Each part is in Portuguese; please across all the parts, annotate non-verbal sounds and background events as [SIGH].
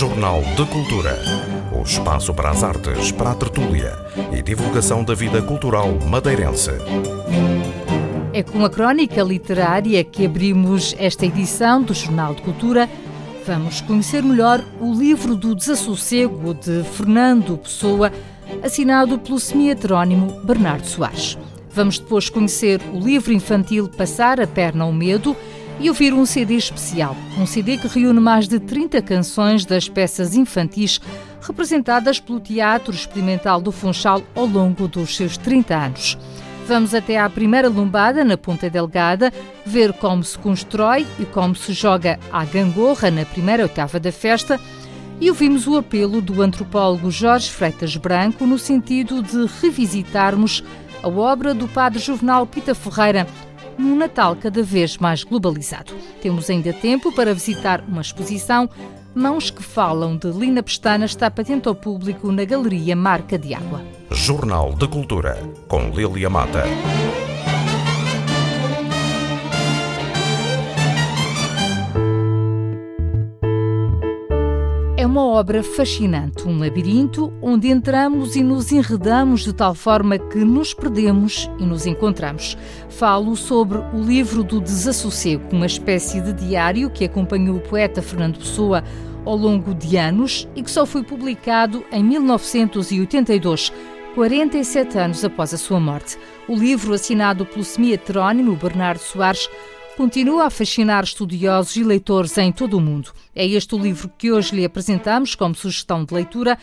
Jornal de Cultura. O espaço para as artes, para a tertúlia e divulgação da vida cultural madeirense. É com a crónica literária que abrimos esta edição do Jornal de Cultura. Vamos conhecer melhor o livro do Desassossego de Fernando Pessoa, assinado pelo semi-heterónimo Bernardo Soares. Vamos depois conhecer o livro infantil Passar a Perna ao Medo e ouvir um CD especial. Um CD que reúne mais de 30 canções das peças infantis representadas pelo Teatro Experimental do Funchal ao longo dos seus 30 anos. Vamos até à primeira lombada, na Ponta Delgada, ver como se constrói e como se joga a gangorra na primeira oitava da festa e ouvimos o apelo do antropólogo Jorge Freitas Branco no sentido de revisitarmos a obra do padre Juvenal Pita Ferreira, num Natal cada vez mais globalizado. Temos ainda tempo para visitar uma exposição Mãos que Falam de Lina Pestana está patente ao público na Galeria Marca de Água. Jornal de Cultura, com Lilia Mata. Obra fascinante, um labirinto onde entramos e nos enredamos de tal forma que nos perdemos e nos encontramos. Falo sobre o livro do Desassossego, uma espécie de diário que acompanhou o poeta Fernando Pessoa ao longo de anos e que só foi publicado em 1982. 47 anos após a sua morte. O livro, assinado pelo semi-heterónimo Bernardo Soares, continua a fascinar estudiosos e leitores em todo o mundo. É este o livro que hoje lhe apresentamos como sugestão de leitura.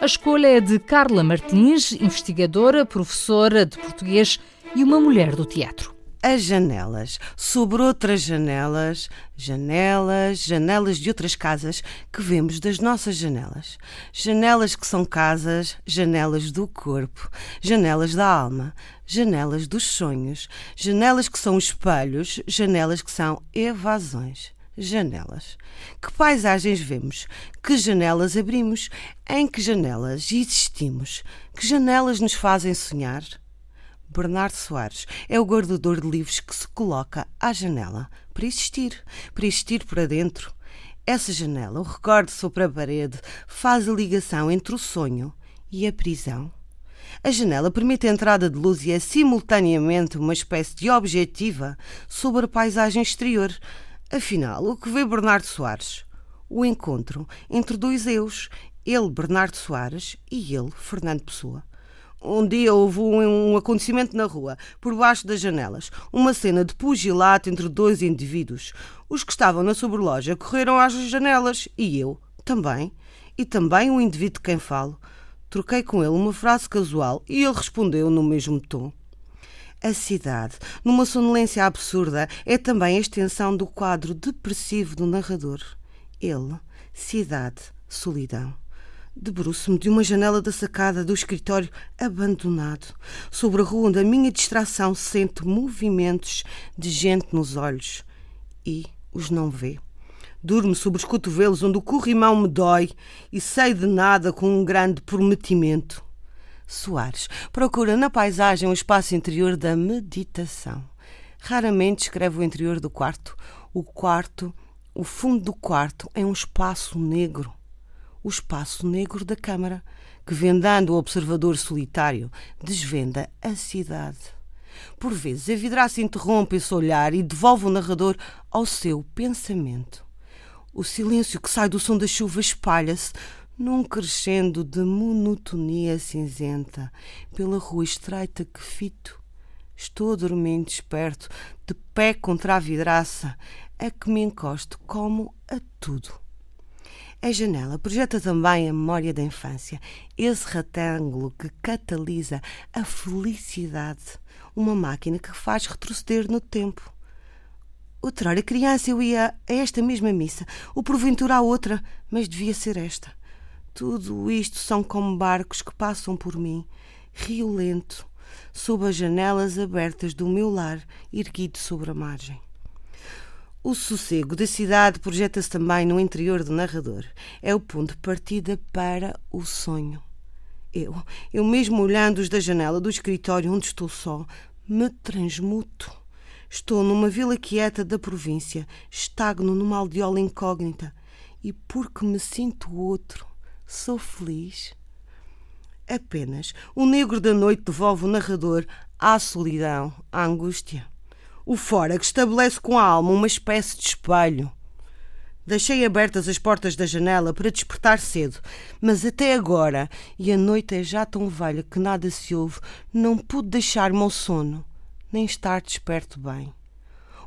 A escolha é de Carla Martins, investigadora, professora de português e uma mulher do teatro as janelas, sobre outras janelas, janelas, janelas de outras casas que vemos das nossas janelas. Janelas que são casas, janelas do corpo, janelas da alma, janelas dos sonhos, janelas que são espelhos, janelas que são evasões. Janelas. Que paisagens vemos? Que janelas abrimos? Em que janelas existimos? Que janelas nos fazem sonhar? Bernardo Soares é o guardador de livros que se coloca à janela para existir, para existir para dentro. Essa janela, o recordo sobre a parede, faz a ligação entre o sonho e a prisão. A janela permite a entrada de luz e é simultaneamente uma espécie de objetiva sobre a paisagem exterior. Afinal, o que vê Bernardo Soares? O encontro entre dois eus, ele, Bernardo Soares, e ele, Fernando Pessoa um dia houve um, acontecimento na rua, por baixo das janelas. Uma cena de pugilato entre dois indivíduos. Os que estavam na sobreloja correram às janelas e eu também. E também o indivíduo de quem falo. Troquei com ele uma frase casual e ele respondeu no mesmo tom. A cidade, numa sonolência absurda, é também a extensão do quadro depressivo do narrador. Ele, cidade, solidão. Debruço-me de uma janela da sacada do escritório abandonado. Sobre a rua onde a minha distração sente movimentos de gente nos olhos e os não vê. Durmo sobre os cotovelos onde o corrimão me dói e sei de nada com um grande prometimento. Soares procura na paisagem o espaço interior da meditação. Raramente escreve o interior do quarto. O quarto, o fundo do quarto, é um espaço negro o espaço negro da Câmara, que, vendando o observador solitário, desvenda a cidade. Por vezes, a vidraça interrompe esse olhar e devolve o narrador ao seu pensamento. O silêncio que sai do som da chuva espalha-se num crescendo de monotonia cinzenta pela rua estreita que fito. Estou dormindo esperto, de pé contra a vidraça, a que me encosto como a tudo. A janela projeta também a memória da infância, esse retângulo que catalisa a felicidade, uma máquina que faz retroceder no tempo. Outrora criança eu ia a esta mesma missa, ou porventura a outra, mas devia ser esta. Tudo isto são como barcos que passam por mim, rio lento, sob as janelas abertas do meu lar, erguido sobre a margem. O sossego da cidade projeta-se também no interior do narrador. É o ponto de partida para o sonho. Eu, eu mesmo olhando-os da janela do escritório onde estou só, me transmuto. Estou numa vila quieta da província, estagno numa aldeola incógnita e porque me sinto outro, sou feliz. Apenas o negro da noite devolve o narrador à solidão, à angústia. O fora que estabelece com a alma uma espécie de espelho. Deixei abertas as portas da janela para despertar cedo, mas até agora, e a noite é já tão velha que nada se ouve, não pude deixar-me ao sono, nem estar desperto bem.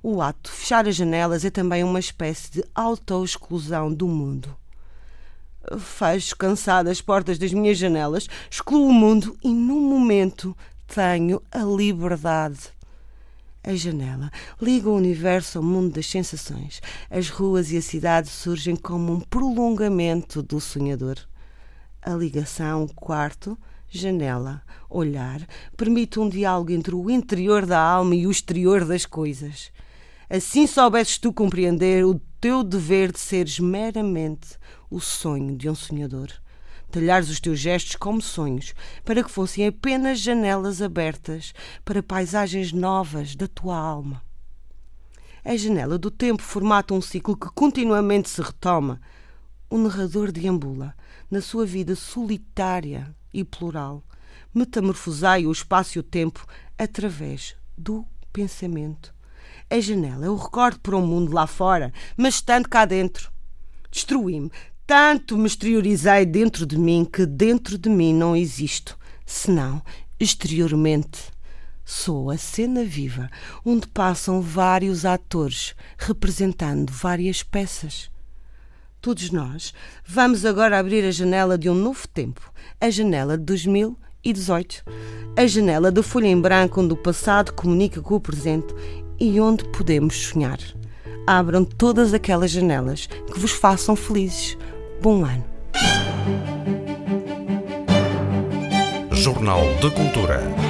O ato de fechar as janelas é também uma espécie de auto-exclusão do mundo. Fecho cansada as portas das minhas janelas, excluo o mundo e, num momento, tenho a liberdade. A janela liga o universo ao mundo das sensações. As ruas e a cidade surgem como um prolongamento do sonhador. A ligação quarto, janela, olhar, permite um diálogo entre o interior da alma e o exterior das coisas. Assim soubesses tu compreender o teu dever de seres meramente o sonho de um sonhador talhares os teus gestos como sonhos, para que fossem apenas janelas abertas para paisagens novas da tua alma. A janela do tempo formata um ciclo que continuamente se retoma. O narrador deambula na sua vida solitária e plural. Metamorfosai o espaço e o tempo através do pensamento. A janela é o recordo para um mundo lá fora, mas estando cá dentro. Destruí-me, tanto me exteriorizei dentro de mim que dentro de mim não existo, senão exteriormente. Sou a cena viva onde passam vários atores representando várias peças. Todos nós vamos agora abrir a janela de um novo tempo, a janela de 2018, a janela da folha em branco onde o passado comunica com o presente e onde podemos sonhar. Abram todas aquelas janelas que vos façam felizes Bom ano. Jornal de Cultura.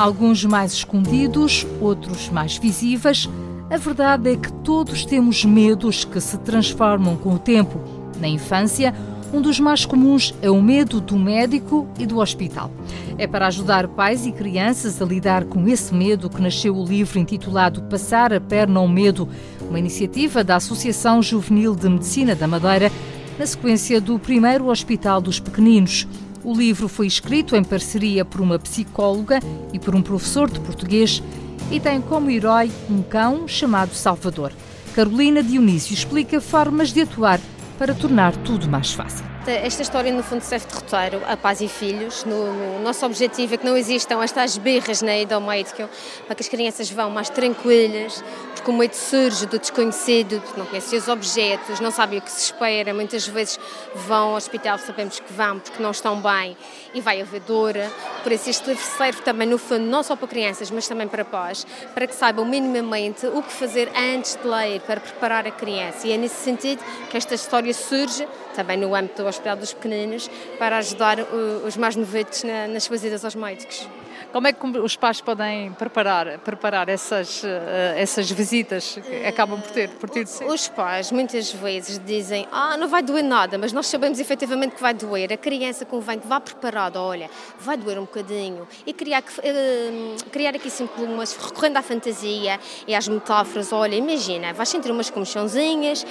Alguns mais escondidos, outros mais visíveis. A verdade é que todos temos medos que se transformam com o tempo. Na infância, um dos mais comuns é o medo do médico e do hospital. É para ajudar pais e crianças a lidar com esse medo que nasceu o livro intitulado Passar a Perna ao Medo, uma iniciativa da Associação Juvenil de Medicina da Madeira, na sequência do primeiro Hospital dos Pequeninos. O livro foi escrito em parceria por uma psicóloga e por um professor de português e tem como herói um cão chamado Salvador. Carolina Dionísio explica formas de atuar para tornar tudo mais fácil. Esta história, no fundo, serve de roteiro a pais e filhos. No, no nosso objetivo é que não existam estas birras na ida médico, para que as crianças vão mais tranquilas, porque o medo surge do desconhecido, não conhecem os objetos, não sabem o que se espera. Muitas vezes vão ao hospital, sabemos que vão porque não estão bem e vai haver dor. Por isso, este livro serve também, no fundo, não só para crianças, mas também para pais, para que saibam minimamente o que fazer antes de ler, para preparar a criança. E é nesse sentido que esta história surge, também no âmbito do Hospital dos Pequeninos, para ajudar os mais novetos nas suas idas aos médicos. Como é que os pais podem preparar, preparar essas, eh, essas visitas que acabam por ter, por ter de ser? Os pais muitas vezes dizem, ah, não vai doer nada, mas nós sabemos efetivamente que vai doer. A criança convém que vá preparada, olha, vai doer um bocadinho. E criar, uh, criar aqui sempre umas, recorrendo à fantasia e às metáforas, olha, imagina, vais sentir umas comichãozinhas,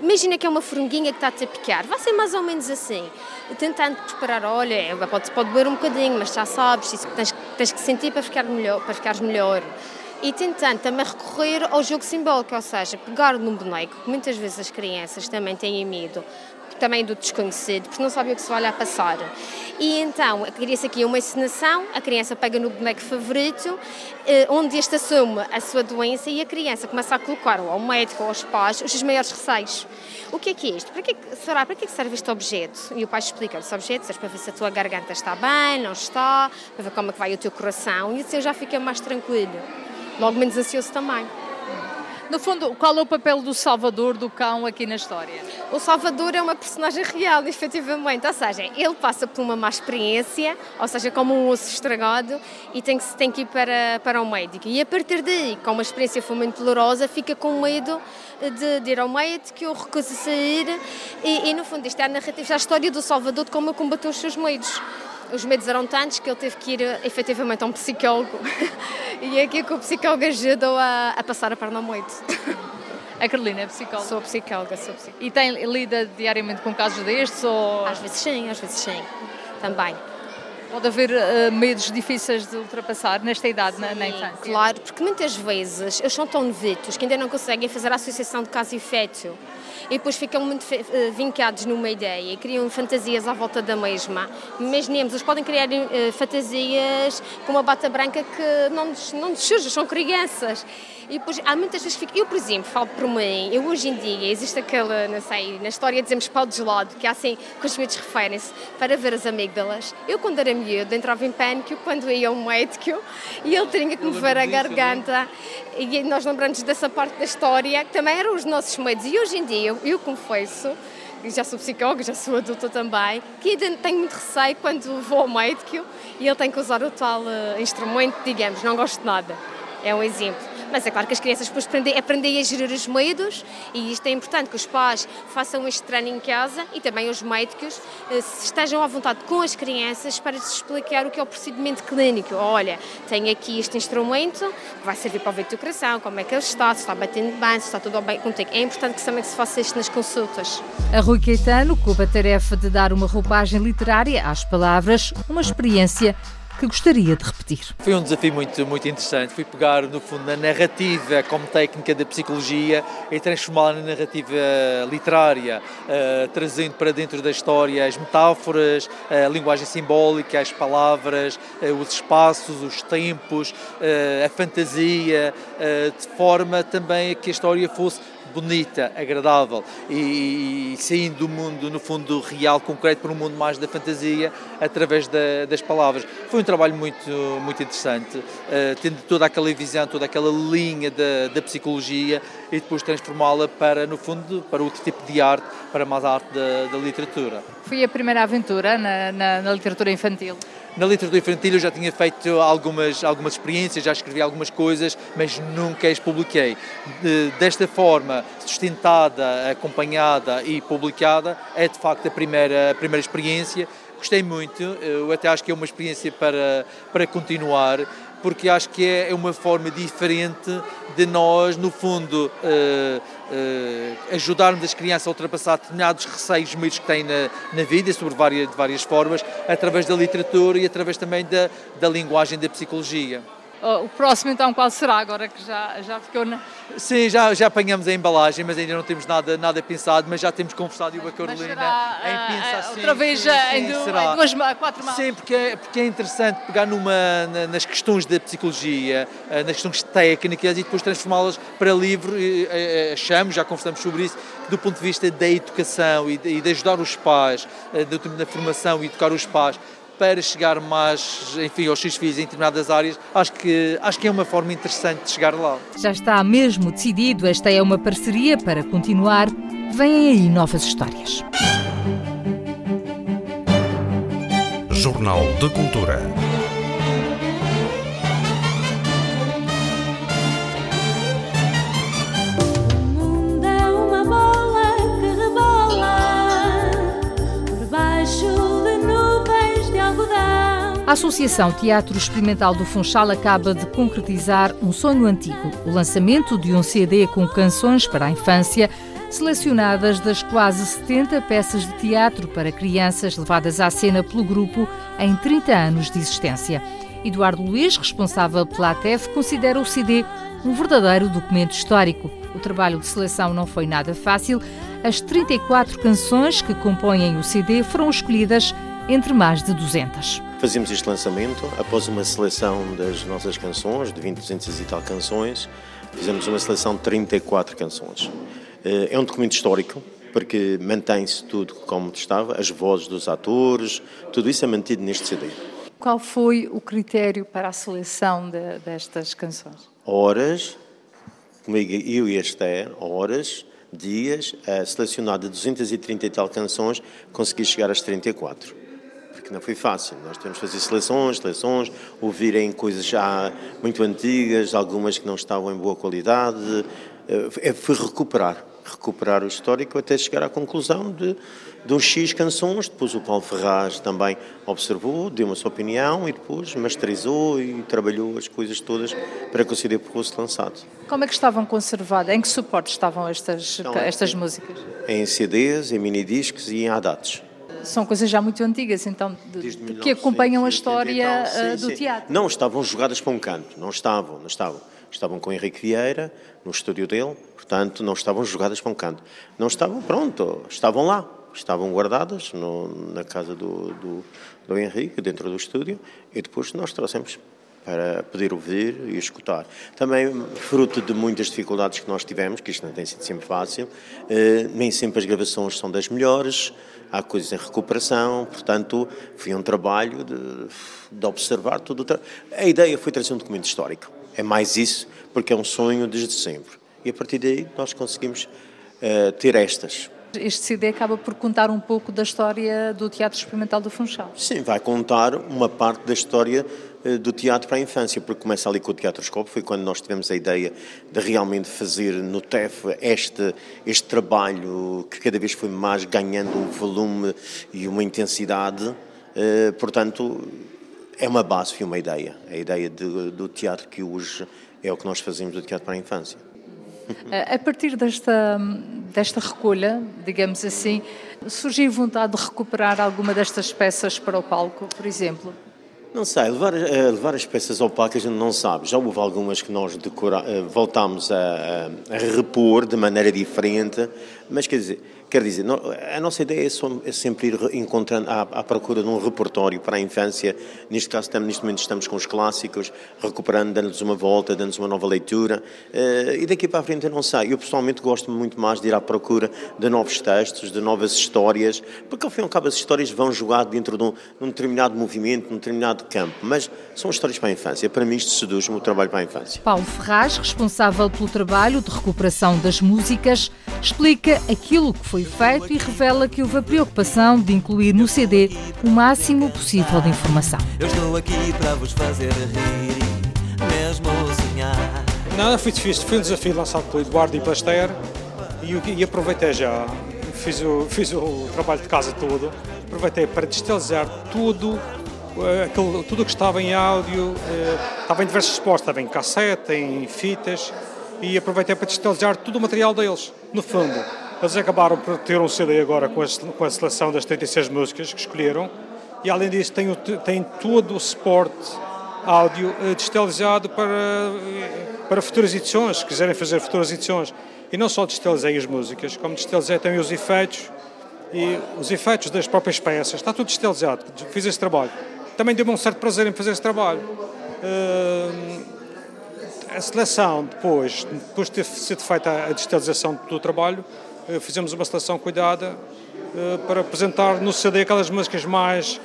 imagina que é uma formiguinha que está-te a picar, vai ser mais ou menos assim. Tentando preparar, olha, pode, pode doer um bocadinho, mas já sabes, isso tens, tens tens que sentir para, ficar melhor, para ficares melhor. E tentando também recorrer ao jogo simbólico, ou seja, pegar num boneco, que muitas vezes as crianças também têm medo, também do desconhecido, porque não sabem o que se vai lá passar. E então, cria-se aqui uma encenação, a criança pega no boneco favorito, eh, onde este assume a sua doença e a criança começa a colocar ao médico ou aos pais os seus maiores receios. O que é que é isto? Para que, será, para que, é que serve este objeto? E o pai explica esse objeto, serve para ver se a tua garganta está bem, não está, para ver como é que vai o teu coração, e assim já fica mais tranquilo. Logo menos ansioso também. No fundo, qual é o papel do Salvador, do cão, aqui na história? O Salvador é uma personagem real, [LAUGHS] efetivamente. Ou seja, ele passa por uma má experiência, ou seja, como um osso estragado, e tem que, tem que ir para, para o médico. E a partir daí, como a experiência foi muito dolorosa, fica com medo de, de ir ao médico, que eu recuso sair. E, e, no fundo, isto é a narrativa, a história do Salvador de como combateu os seus medos. Os medos eram tantos que ele teve que ir efetivamente a um psicólogo [LAUGHS] e é aqui que o psicólogo ajudou a, a passar a perna noite. [LAUGHS] A Carolina é psicóloga? Sou psicóloga, sou psicóloga. E tem, lida diariamente com casos destes? Ou... Às vezes sim, às vezes sim, também. Pode haver uh, medos difíceis de ultrapassar nesta idade, na, na, infância? Claro, porque muitas vezes eles são tão novitos que ainda não conseguem fazer a associação de caso e efeito e depois ficam muito uh, vincados numa ideia e criam fantasias à volta da mesma. Mesmo eles podem criar uh, fantasias com uma bata branca que não nos, não nos surge, são crianças. E depois há muitas vezes que fico. Eu, por exemplo, falo por mim, eu hoje em dia, existe aquela, não sei, na história dizemos pau de gelado, que há assim, que os miúdos referem-se para ver as amígdalas. Eu, quando era miúdo, entrava em pânico quando ia ao médico e ele tinha que me ver a garganta. E nós lembramos dessa parte da história, que também eram os nossos medos. E hoje em dia, eu, eu confesso, já sou psicóloga, já sou adulta também, que ainda tenho muito receio quando vou ao médico e ele tem que usar o tal uh, instrumento, digamos, não gosto de nada. É um exemplo. Mas é claro que as crianças depois aprendem, aprendem a gerir os medos e isto é importante que os pais façam este treino em casa e também os médicos eh, estejam à vontade com as crianças para lhes explicar o que é o procedimento clínico. Olha, tenho aqui este instrumento que vai servir para o do coração, como é que ele está, se está batendo bem, se está tudo bem contigo. É importante que também se faça isto nas consultas. A Rui Caetano coube a tarefa de dar uma roupagem literária às palavras, uma experiência que gostaria de repetir. Foi um desafio muito, muito interessante. Fui pegar, no fundo, na narrativa como técnica da psicologia e transformá-la na narrativa literária, uh, trazendo para dentro da história as metáforas, a linguagem simbólica, as palavras, uh, os espaços, os tempos, uh, a fantasia, de forma também a que a história fosse bonita, agradável e, e, saindo do mundo, no fundo, real, concreto, para um mundo mais da fantasia, através da, das palavras. Foi um trabalho muito, muito interessante, uh, tendo toda aquela visão, toda aquela linha da, da psicologia e depois transformá-la para, no fundo, para outro tipo de arte, para mais arte da, da literatura. Foi a primeira aventura na, na, na literatura infantil? Na literatura infantil eu já tinha feito algumas, algumas experiências, já escrevi algumas coisas, mas nunca as publiquei. Desta forma, sustentada, acompanhada e publicada, é de facto a primeira, a primeira experiência. Gostei muito, eu até acho que é uma experiência para, para continuar, porque acho que é, é uma forma diferente de nós, no fundo, uh, uh, ajudarmos as crianças a ultrapassar determinados receios, medos que têm na, na vida, sobre várias, de várias formas, através da literatura e através também da, da linguagem da psicologia. O próximo, então, qual será agora que já, já ficou na. Sim, já, já apanhamos a embalagem, mas ainda não temos nada, nada pensado, mas já temos conversado com a Carolina será, em pensar sim, Outra vez sim, em, será. em duas, quatro mãos. Sim, porque é, porque é interessante pegar numa, nas questões da psicologia, nas questões técnicas e depois transformá-las para livro. Achamos, já conversamos sobre isso, que do ponto de vista da educação e de, e de ajudar os pais, da formação e educar os pais, para chegar mais, enfim, aos seus filhos em determinadas áreas, acho que, acho que é uma forma interessante de chegar lá. Já está mesmo decidido, esta é uma parceria para continuar. Vêm aí novas histórias. Jornal de Cultura. Associação Teatro Experimental do Funchal acaba de concretizar um sonho antigo, o lançamento de um CD com canções para a infância, selecionadas das quase 70 peças de teatro para crianças levadas à cena pelo grupo em 30 anos de existência. Eduardo Luiz, responsável pela ATEF, considera o CD um verdadeiro documento histórico. O trabalho de seleção não foi nada fácil. As 34 canções que compõem o CD foram escolhidas entre mais de 200. Fazemos este lançamento após uma seleção das nossas canções, de 20, 200 e tal canções, fizemos uma seleção de 34 canções. Eh, é um documento histórico, porque mantém-se tudo como estava, as vozes dos atores, tudo isso é mantido neste CD. Qual foi o critério para a seleção de, destas canções? Horas, comigo eu e a Esther, horas, dias, a selecionar de 230 e tal canções, consegui chegar às 34 porque não foi fácil. Nós temos que fazer seleções, seleções, ouvirem coisas já muito antigas, algumas que não estavam em boa qualidade. Eh, é, foi recuperar. recuperar o histórico até chegar à conclusão de, de um X canções. Depois o Paulo Ferraz também observou, deu uma sua opinião e depois masterizou e trabalhou as coisas todas para que o CD fosse lançado. Como é que estavam conservadas? Em que suporte estavam estas, então, estas músicas? Em CDs, em minidiscos e em ADATs. São coisas já muito antigas, então, de, de que acompanham a história sim, eh, do sim. teatro. Não, estavam jogadas para um canto, não estavam, não estavam estavam com Henrique Vieira, no estúdio dele, portanto, não estavam jogadas para um canto. Não estavam, pronto, estavam lá, estavam guardadas no, na casa do, do, do, Henrique, dentro do estúdio, e depois nós trouxemos para poder ouvir e escutar. Também, fruto de muitas dificuldades que nós tivemos, que isto não tem sido sempre fácil, eh, nem sempre as gravações são das melhores, há coisas em recuperação, portanto, foi um trabalho de, de observar tudo. A ideia foi trazer um documento histórico é mais isso, porque é um sonho desde sempre. E a partir daí nós conseguimos uh, ter estas. Este CD acaba por contar um pouco da história do Teatro Experimental do Funchal. Sim, vai contar uma parte da história do teatro para a infância, porque começa ali com o Teatroscópio, foi quando nós tivemos a ideia de realmente fazer no TEF este, este trabalho que cada vez foi mais ganhando um volume e uma intensidade. Uh, portanto, é uma base, foi uma ideia. A ideia de, do teatro que hoje é o que nós fazemos do teatro para a infância. [LAUGHS] A partir desta, desta recolha, digamos assim, surgiu vontade de recuperar alguma destas peças para o palco, por exemplo? Não sei, levar, eh, levar as peças ao palco a gente não sabe. Já houve algumas que nós decora, eh, voltámos a, a, a repor de maneira diferente, mas quer dizer, Quer dizer, a nossa ideia é, é sempre ir encontrando à, à, procura de um repertório para a infância. Neste caso, estamos, neste momento estamos com os clássicos, recuperando, dando-lhes uma volta, dando-lhes uma nova leitura. Uh, e daqui para a frente eu não sei. Eu pessoalmente gosto muito mais de ir à procura de novos textos, de novas histórias, porque ao fim e ao cabo as histórias vão jogar dentro de um, de um determinado movimento, de um determinado campo. Mas são histórias para a infância. Para mim isto seduz-me o trabalho para a infância. Paulo Ferraz, responsável pelo trabalho de recuperação das músicas, explica aquilo que foi feito e revela que houve a preocupação de incluir no CD o máximo possível de informação. Eu estou aqui para vos fazer rir, mesmo sonhar. Nada foi difícil, foi um desafio lançado pelo Eduardo e pela Esther e, e aproveitei já, fiz o, fiz o trabalho de casa todo, aproveitei para distalizar tudo eh, aquilo, tudo o que estava em áudio, eh, estava em diversos suportes, estava em cassete, em fitas, e aproveitei para digitalizar todo o material deles, no fundo. Eles acabaram por ter um CD agora com a, com a seleção das 36 músicas que escolheram e além disso tem, todo o suporte áudio eh, digitalizado para, eh, para futuras edições, se quiserem fazer futuras edições. E não só digitalizei as músicas, como digitalizei também os efeitos e os efeitos das próprias peças. Está tudo digitalizado, fiz esse trabalho. Também deu-me um certo prazer em fazer esse trabalho. Uh, a seleção, depois, depois de ter sido feita a digitalização do trabalho, eh, fizemos uma seleção cuidada eh, para apresentar no CD aquelas músicas mais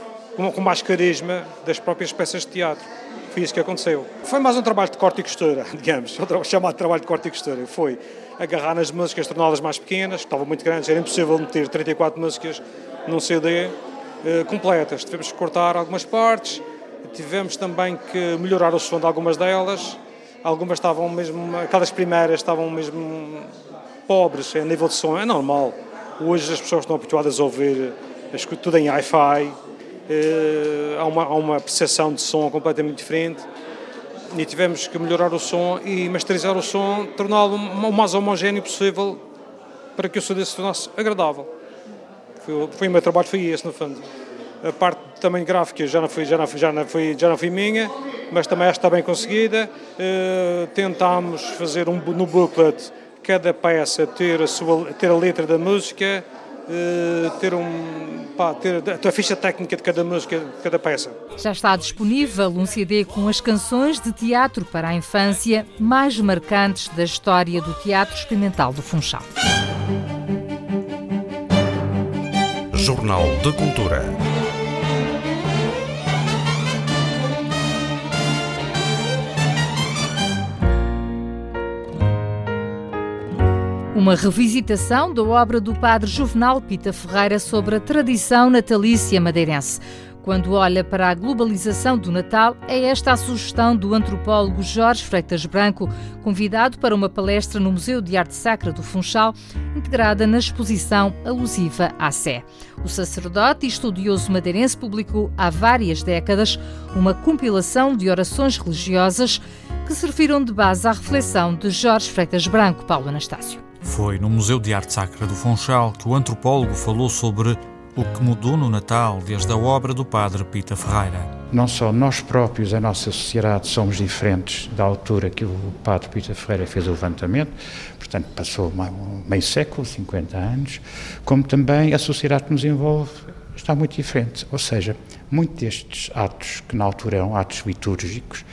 com mais carisma das próprias peças de teatro. Foi isso que aconteceu. Foi mais um trabalho de corte e costura, [LAUGHS] digamos, chamado trabalho de corte e costura. Foi agarrar nas músicas, torná-las mais pequenas, que estavam muito grandes, era impossível meter 34 músicas num CD eh, completas. Tivemos que cortar algumas partes, tivemos também que melhorar o som de algumas delas. Algumas estavam mesmo, aquelas primeiras estavam mesmo pobres a nível de som, é normal. Hoje as pessoas estão habituadas a ouvir tudo em hi-fi, eh, há, uma, há uma percepção de som completamente diferente e tivemos que melhorar o som e masterizar o som, torná-lo o mais homogéneo possível para que o CD se tornasse agradável. Foi, foi o meu trabalho, foi esse no fundo. A parte também gráfica já não foi, já não foi, já não foi, já não foi minha, mas também esta está bem conseguida. Uh, tentámos fazer um, no booklet cada peça ter a, sua, ter a letra da música, uh, ter, um, pá, ter a ficha técnica de cada música, de cada peça. Já está disponível um CD com as canções de teatro para a infância mais marcantes da história do Teatro Experimental do Funchal. Jornal de Cultura. Uma revisitação da obra do padre Juvenal Pita Ferreira sobre a tradição natalícia madeirense quando olha para a globalização do Natal, é esta a sugestão do antropólogo Jorge Freitas Branco, convidado para uma palestra no Museu de Arte Sacra do Funchal, integrada na exposição alusiva à Sé. O sacerdote e estudioso madeirense publicou há várias décadas uma compilação de orações religiosas que serviram de base à reflexão de Jorge Freitas Branco, Paulo Anastácio. Foi no Museu de Arte Sacra do Funchal que o antropólogo falou sobre o que mudou no Natal desde a obra do padre Pita Ferreira. Não só nós próprios, a nossa sociedade, somos diferentes da altura que o padre Pita Ferreira fez o levantamento, portanto passou meio século, 50 anos, como também a sociedade que nos envolve está muito diferente. Ou seja, muitos destes atos, que na altura eram atos litúrgicos,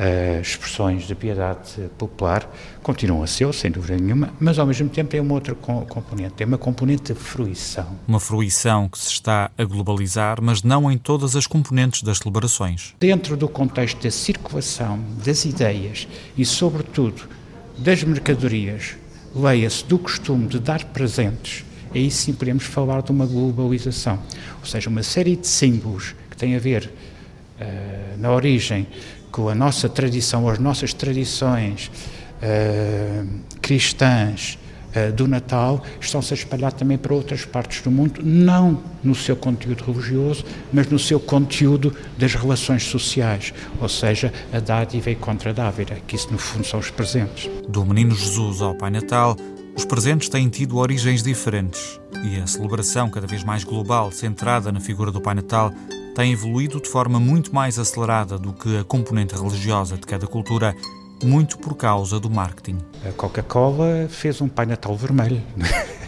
uh, expressões de piedade popular, continuam a ser, sem dúvida nenhuma, mas ao mesmo tempo tem uma outra componente, tem uma componente de fruição. Uma fruição que se está a globalizar, mas não em todas as componentes das celebrações. Dentro do contexto da circulação das ideias e, sobretudo, das mercadorias, leia-se do costume de dar presentes, aí sim podemos falar de uma globalização. Ou seja, uma série de símbolos que têm a ver uh, na origem com a nossa tradição, as nossas tradições uh, cristãs uh, do Natal, estão-se a espalhar também para outras partes do mundo, não no seu conteúdo religioso, mas no seu conteúdo das relações sociais, ou seja, a dádiva e contra dávida, que isso no fundo são os presentes. Do Menino Jesus ao Pai Natal, os presentes têm tido origens diferentes e a celebração cada vez mais global, centrada na figura do Pai Natal, tem evoluído de forma muito mais acelerada do que a componente religiosa de cada cultura, muito por causa do marketing. A Coca-Cola fez um Pai Natal vermelho. [LAUGHS]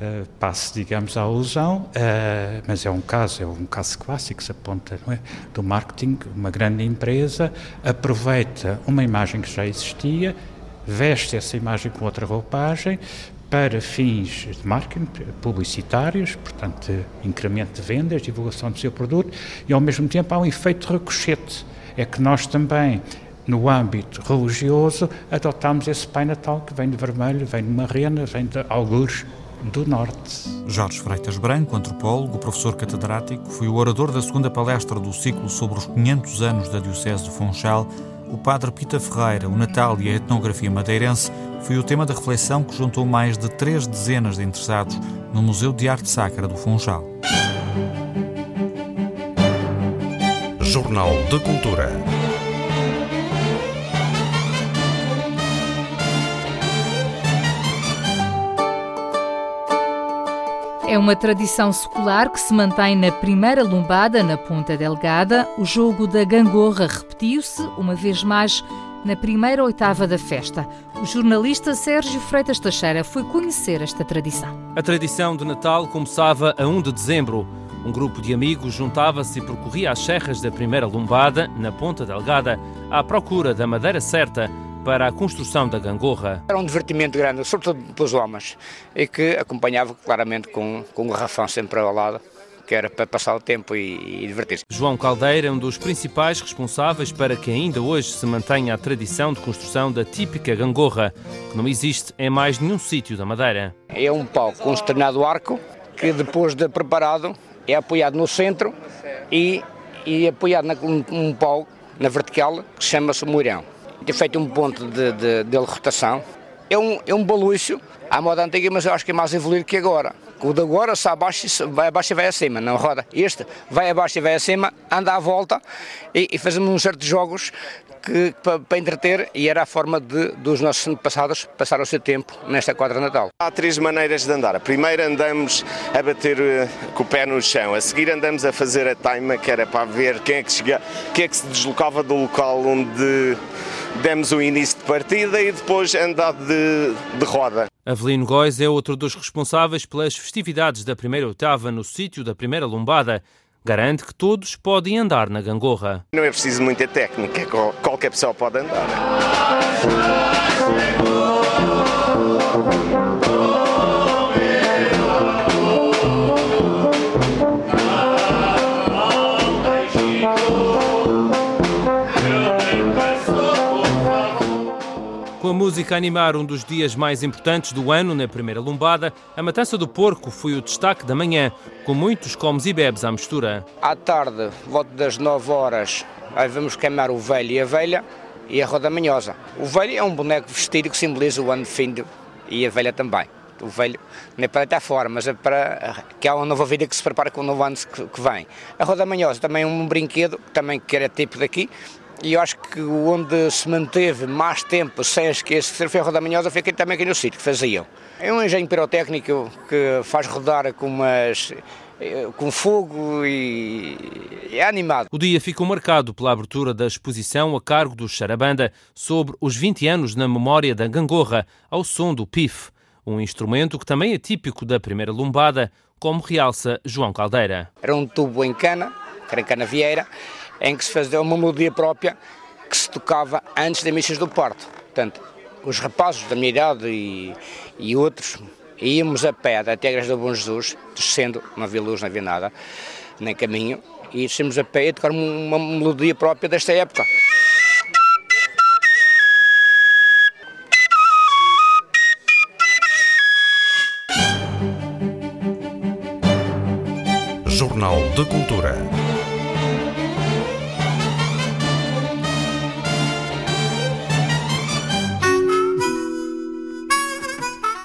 Uh, passe, digamos, a alusão, uh, mas é um caso, é um caso clássico, se aponta, não é? Do marketing, uma grande empresa aproveita uma imagem que já existia, veste essa imagem com outra roupagem, para fins de marketing, publicitários, portanto, incremento de vendas, divulgação do seu produto, e ao mesmo tempo há um efeito de ricochete. É que nós também, no âmbito religioso, adotamos esse Pai Natal que vem de vermelho, vem de uma rena, vem de algures do Norte. Jorge Freitas Branco, antropólogo, professor catedrático, foi o orador da segunda palestra do ciclo sobre os 500 anos da Diocese de Funchal o padre Pita Ferreira, o Natal e a etnografia madeirense foi o tema da reflexão que juntou mais de três dezenas de interessados no Museu de Arte Sacra do Funchal. Jornal de Cultura. É uma tradição secular que se mantém na primeira lombada, na Ponta Delgada. O jogo da gangorra repetiu-se, uma vez mais, na primeira oitava da festa. O jornalista Sérgio Freitas Teixeira foi conhecer esta tradição. A tradição de Natal começava a 1 de dezembro. Um grupo de amigos juntava-se e percorria as serras da primeira lombada, na Ponta Delgada, à procura da madeira certa para a construção da gangorra. Era um divertimento grande, sobretudo pelos homens, e que acompanhava claramente com, com um garrafão sempre ao lado que era para passar o tempo e, e divertir-se. João Caldeira é um dos principais responsáveis para que ainda hoje se mantenha a tradição de construção da típica gangorra, que não existe em mais nenhum sítio da Madeira. É um pau com um arco, que depois de preparado é apoiado no centro e, e apoiado num um pau na vertical que chama-se moirão ter feito um ponto de, de, de rotação. É um, é um balucho à moda antiga, mas eu acho que é mais evoluído que agora. O de agora sai abaixo, vai abaixo e vai acima, não roda. Este vai abaixo e vai acima, anda à volta e, e fazemos uns certos jogos que, para, para, entreter e era a forma de, dos nossos antepassados passar o seu tempo nesta quadra natal. Há três maneiras de andar. A primeira andamos a bater uh, com o pé no chão, a seguir andamos a fazer a taima, que era para ver quem é que, chega, quem é que se deslocava do local onde demos o início de partida e depois andar de, de roda. Avelino Góis é outro dos responsáveis pelas festividades da primeira oitava no sítio da primeira lombada. Garante que todos podem andar na gangorra. Não é preciso muita técnica, qualquer pessoa pode andar. A música a animar um dos dias mais importantes do ano na primeira lombada, a matança do porco foi o destaque da manhã, com muitos comes e bebes à mistura. À tarde, volta das 9 horas, aí vamos queimar o velho e a velha e a roda manhosa. O velho é um boneco vestido que simboliza o ano de fim e a velha também. O velho não é para estar fora, mas é para que há uma nova vida que se prepara com o novo ano que, que vem. A roda manhosa também é um brinquedo, também que era tipo daqui, e eu acho que onde se manteve mais tempo sem esquecer foi a Roda Manhosa, foi aqui, também aqui no sítio que faziam. É um engenho pirotécnico que faz rodar com umas com fogo e é animado. O dia ficou marcado pela abertura da exposição a cargo do Charabanda sobre os 20 anos na memória da gangorra, ao som do pif, um instrumento que também é típico da primeira lombada, como realça João Caldeira. Era um tubo em cana, era em cana vieira, em que se fazia uma melodia própria que se tocava antes das missas do Porto. Portanto, os rapazes da minha idade e, e outros íamos a pé até a Igreja do Bom Jesus, descendo, não havia luz, não havia nada, nem caminho, e descemos a pé e tocar uma melodia própria desta época. Jornal de Cultura.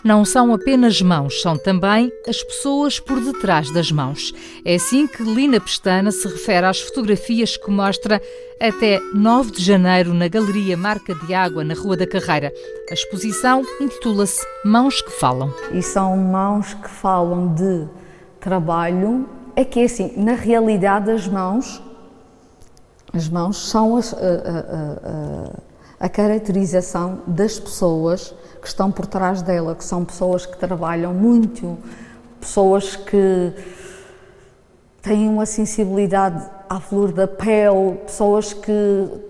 Não são apenas mãos, são também as pessoas por detrás das mãos. É assim que Lina Pestana se refere às fotografias que mostra até 9 de janeiro na Galeria Marca de Água, na Rua da Carreira. A exposição intitula-se Mãos que Falam. E são mãos que falam de trabalho. É que, assim, na realidade, as mãos, as mãos são as, a caracterização das pessoas que estão por trás dela, que são pessoas que trabalham muito, pessoas que têm uma sensibilidade à flor da pele, pessoas que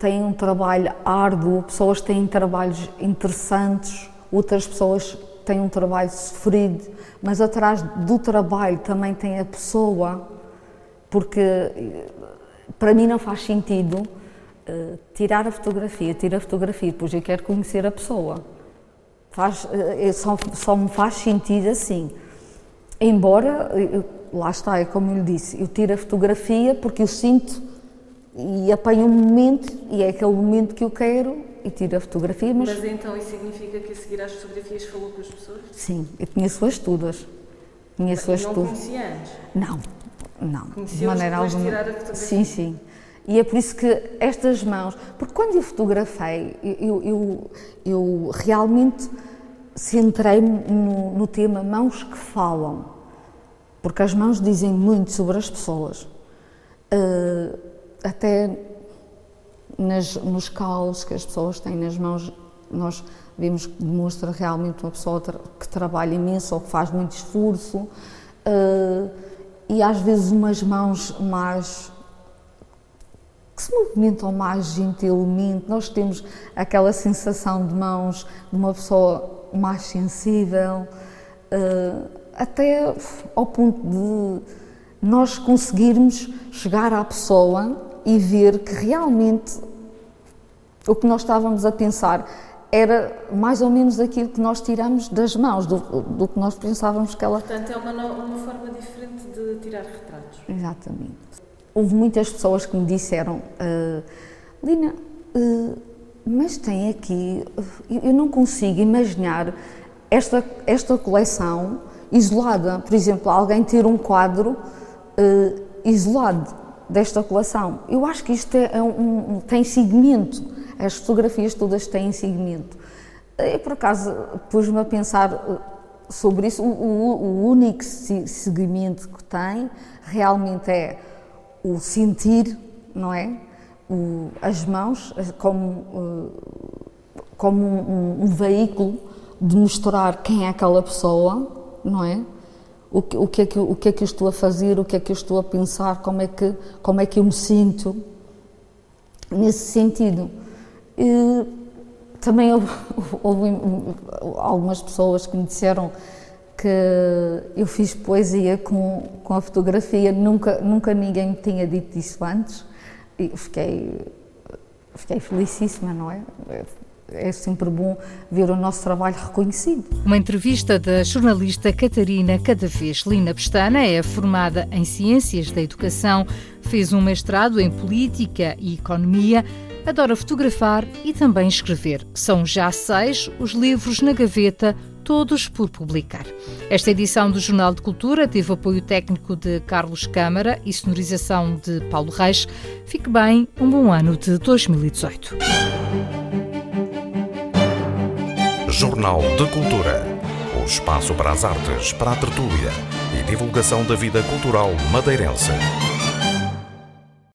têm um trabalho árduo, pessoas que têm trabalhos interessantes, outras pessoas têm um trabalho sofrido, mas atrás do trabalho também tem a pessoa, porque para mim não faz sentido uh, tirar a fotografia, tirar a fotografia, depois eu quero conhecer a pessoa. Faz, eh, só, só me faz sentido assim. Embora, eu, lá está, é como eu lhe disse, eu tiro a fotografia porque eu sinto e apanho um momento e é aquele momento que eu quero e tiro a fotografia. Mas, mas então isso significa que a seguir às fotografias falou com as pessoas? Sim, eu conheço-as todas. Conheço-as todas. Não conhecia antes? Não, não. de maneira alguma. Tirar a fotografia? Sim, sim. E é por isso que estas mãos, porque quando eu fotografei, eu, eu, eu realmente centrei-me no, no, tema mãos que falam, porque as mãos dizem muito sobre as pessoas. Uh, até nas, nos calos que as pessoas têm nas mãos, nós vemos que demonstra realmente uma pessoa que trabalha imenso ou que faz muito esforço. Uh, e às vezes umas mãos mais que se movimentam mais gentilmente. Nós temos aquela sensação de mãos de uma pessoa mais sensível, eh, até ao ponto de nós conseguirmos chegar à pessoa e ver que realmente o que nós estávamos a pensar era mais ou menos aquilo que nós tiramos das mãos, do, do que nós pensávamos que ela. Portanto, é uma, uma forma diferente de tirar retratos. Exatamente houve muitas pessoas que me disseram, uh, Lina, uh, mas tem aqui, eu não consigo imaginar esta, esta coleção isolada. Por exemplo, alguém ter um quadro uh, isolado desta coleção. Eu acho que isto é, é um, um, tem segmento, as fotografias todas têm segmento. Eu, por acaso, pus-me a pensar sobre isso. O, o, o único segmento que tem realmente é o sentir, não é? O, as mãos como, como um, um, veículo de mostrar quem é aquela pessoa, não é? O que, o, que é que, o que é que eu estou a fazer, o que é que eu estou a pensar, como é que, como é que eu me sinto nesse sentido. E, também houve, [LAUGHS] houve algumas pessoas que me disseram que eu fiz poesia com, com a fotografia, nunca, nunca ninguém me tinha dito isso antes e fiquei, fiquei felicíssima, não é? é sempre bom ver o nosso trabalho reconhecido. Uma entrevista da jornalista Catarina Cadavez. Lina Pestana é formada em Ciências da Educação, fez um mestrado em Política e Economia, adora fotografar e também escrever. São já seis os livros na gaveta todos por publicar. Esta edição do Jornal de Cultura teve apoio técnico de Carlos Câmara e sonorização de Paulo Reis. Fique bem, um bom ano de 2018. Jornal de Cultura. O espaço para as artes, para a tertúlia e divulgação da vida cultural madeirense.